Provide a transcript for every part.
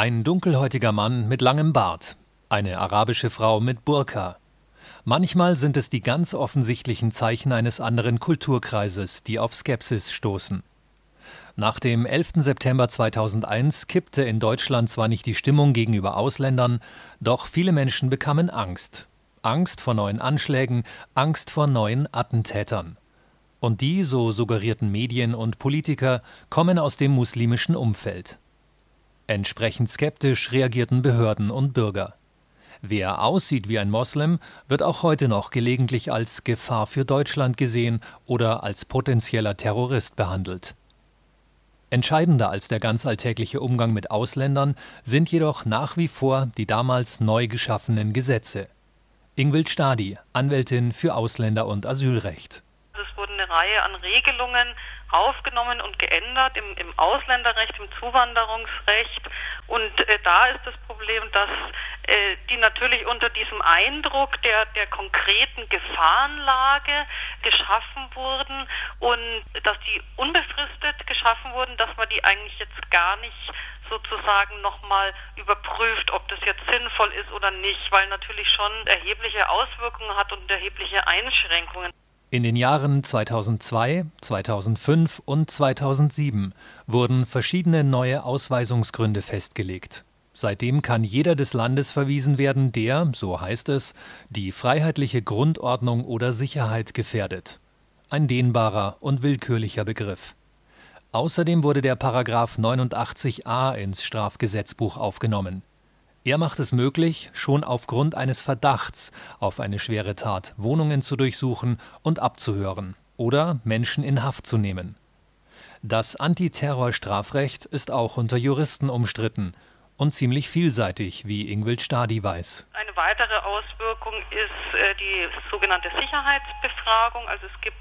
Ein dunkelhäutiger Mann mit langem Bart, eine arabische Frau mit Burka. Manchmal sind es die ganz offensichtlichen Zeichen eines anderen Kulturkreises, die auf Skepsis stoßen. Nach dem 11. September 2001 kippte in Deutschland zwar nicht die Stimmung gegenüber Ausländern, doch viele Menschen bekamen Angst. Angst vor neuen Anschlägen, Angst vor neuen Attentätern. Und die, so suggerierten Medien und Politiker, kommen aus dem muslimischen Umfeld. Entsprechend skeptisch reagierten Behörden und Bürger. Wer aussieht wie ein Moslem, wird auch heute noch gelegentlich als Gefahr für Deutschland gesehen oder als potenzieller Terrorist behandelt. Entscheidender als der ganz alltägliche Umgang mit Ausländern sind jedoch nach wie vor die damals neu geschaffenen Gesetze. Ingwild Stadi, Anwältin für Ausländer- und Asylrecht eine Reihe an Regelungen aufgenommen und geändert im, im Ausländerrecht, im Zuwanderungsrecht. Und äh, da ist das Problem, dass äh, die natürlich unter diesem Eindruck der, der konkreten Gefahrenlage geschaffen wurden und dass die unbefristet geschaffen wurden, dass man die eigentlich jetzt gar nicht sozusagen nochmal überprüft, ob das jetzt sinnvoll ist oder nicht, weil natürlich schon erhebliche Auswirkungen hat und erhebliche Einschränkungen. In den Jahren 2002, 2005 und 2007 wurden verschiedene neue Ausweisungsgründe festgelegt. Seitdem kann jeder des Landes verwiesen werden, der, so heißt es, die freiheitliche Grundordnung oder Sicherheit gefährdet. Ein dehnbarer und willkürlicher Begriff. Außerdem wurde der Paragraph 89a ins Strafgesetzbuch aufgenommen. Er macht es möglich, schon aufgrund eines Verdachts auf eine schwere Tat Wohnungen zu durchsuchen und abzuhören oder Menschen in Haft zu nehmen. Das Antiterrorstrafrecht ist auch unter Juristen umstritten und ziemlich vielseitig, wie Ingwild Stadi weiß. Eine weitere Auswirkung ist äh, die sogenannte Sicherheitsbefragung. Also es gibt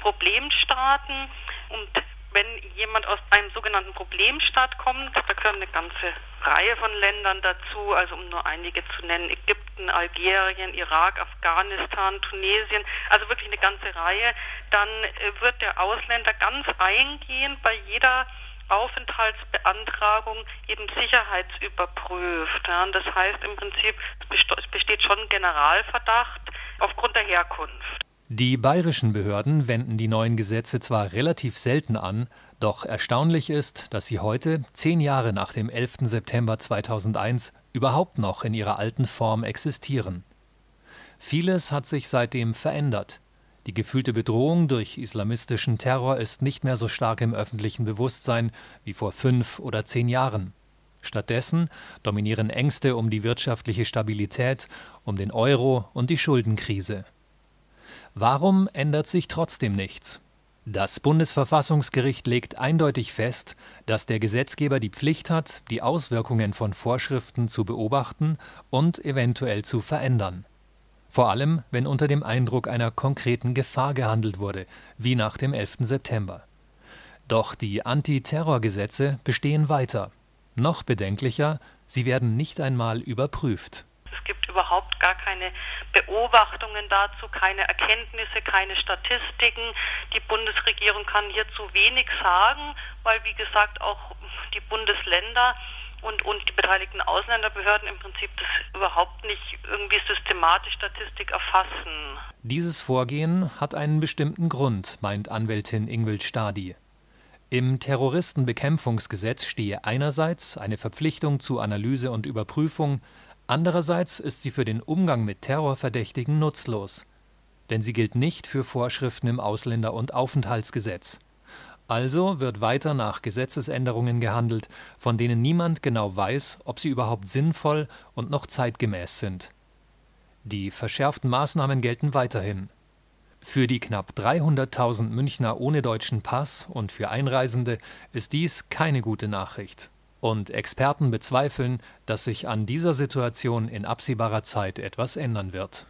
Problemstaaten und wenn jemand aus einem sogenannten Problemstaat kommt, da gehören eine ganze Reihe von Ländern dazu, also um nur einige zu nennen, Ägypten, Algerien, Irak, Afghanistan, Tunesien, also wirklich eine ganze Reihe, dann äh, wird der Ausländer ganz eingehend bei jeder Aufenthaltsbeantragung eben sicherheitsüberprüft. Ja. das heißt im Prinzip, es besteht schon Generalverdacht aufgrund der Herkunft. Die bayerischen Behörden wenden die neuen Gesetze zwar relativ selten an, doch erstaunlich ist, dass sie heute, zehn Jahre nach dem 11. September 2001, überhaupt noch in ihrer alten Form existieren. Vieles hat sich seitdem verändert. Die gefühlte Bedrohung durch islamistischen Terror ist nicht mehr so stark im öffentlichen Bewusstsein wie vor fünf oder zehn Jahren. Stattdessen dominieren Ängste um die wirtschaftliche Stabilität, um den Euro und die Schuldenkrise. Warum ändert sich trotzdem nichts? Das Bundesverfassungsgericht legt eindeutig fest, dass der Gesetzgeber die Pflicht hat, die Auswirkungen von Vorschriften zu beobachten und eventuell zu verändern. Vor allem, wenn unter dem Eindruck einer konkreten Gefahr gehandelt wurde, wie nach dem 11. September. Doch die Antiterrorgesetze bestehen weiter. Noch bedenklicher, sie werden nicht einmal überprüft. Es gibt überhaupt gar keine Beobachtungen dazu, keine Erkenntnisse, keine Statistiken. Die Bundesregierung kann hierzu wenig sagen, weil, wie gesagt, auch die Bundesländer und, und die beteiligten Ausländerbehörden im Prinzip das überhaupt nicht irgendwie systematisch Statistik erfassen. Dieses Vorgehen hat einen bestimmten Grund, meint Anwältin Ingwild Stadi. Im Terroristenbekämpfungsgesetz stehe einerseits eine Verpflichtung zu Analyse und Überprüfung, Andererseits ist sie für den Umgang mit Terrorverdächtigen nutzlos, denn sie gilt nicht für Vorschriften im Ausländer und Aufenthaltsgesetz. Also wird weiter nach Gesetzesänderungen gehandelt, von denen niemand genau weiß, ob sie überhaupt sinnvoll und noch zeitgemäß sind. Die verschärften Maßnahmen gelten weiterhin. Für die knapp 300.000 Münchner ohne deutschen Pass und für Einreisende ist dies keine gute Nachricht. Und Experten bezweifeln, dass sich an dieser Situation in absehbarer Zeit etwas ändern wird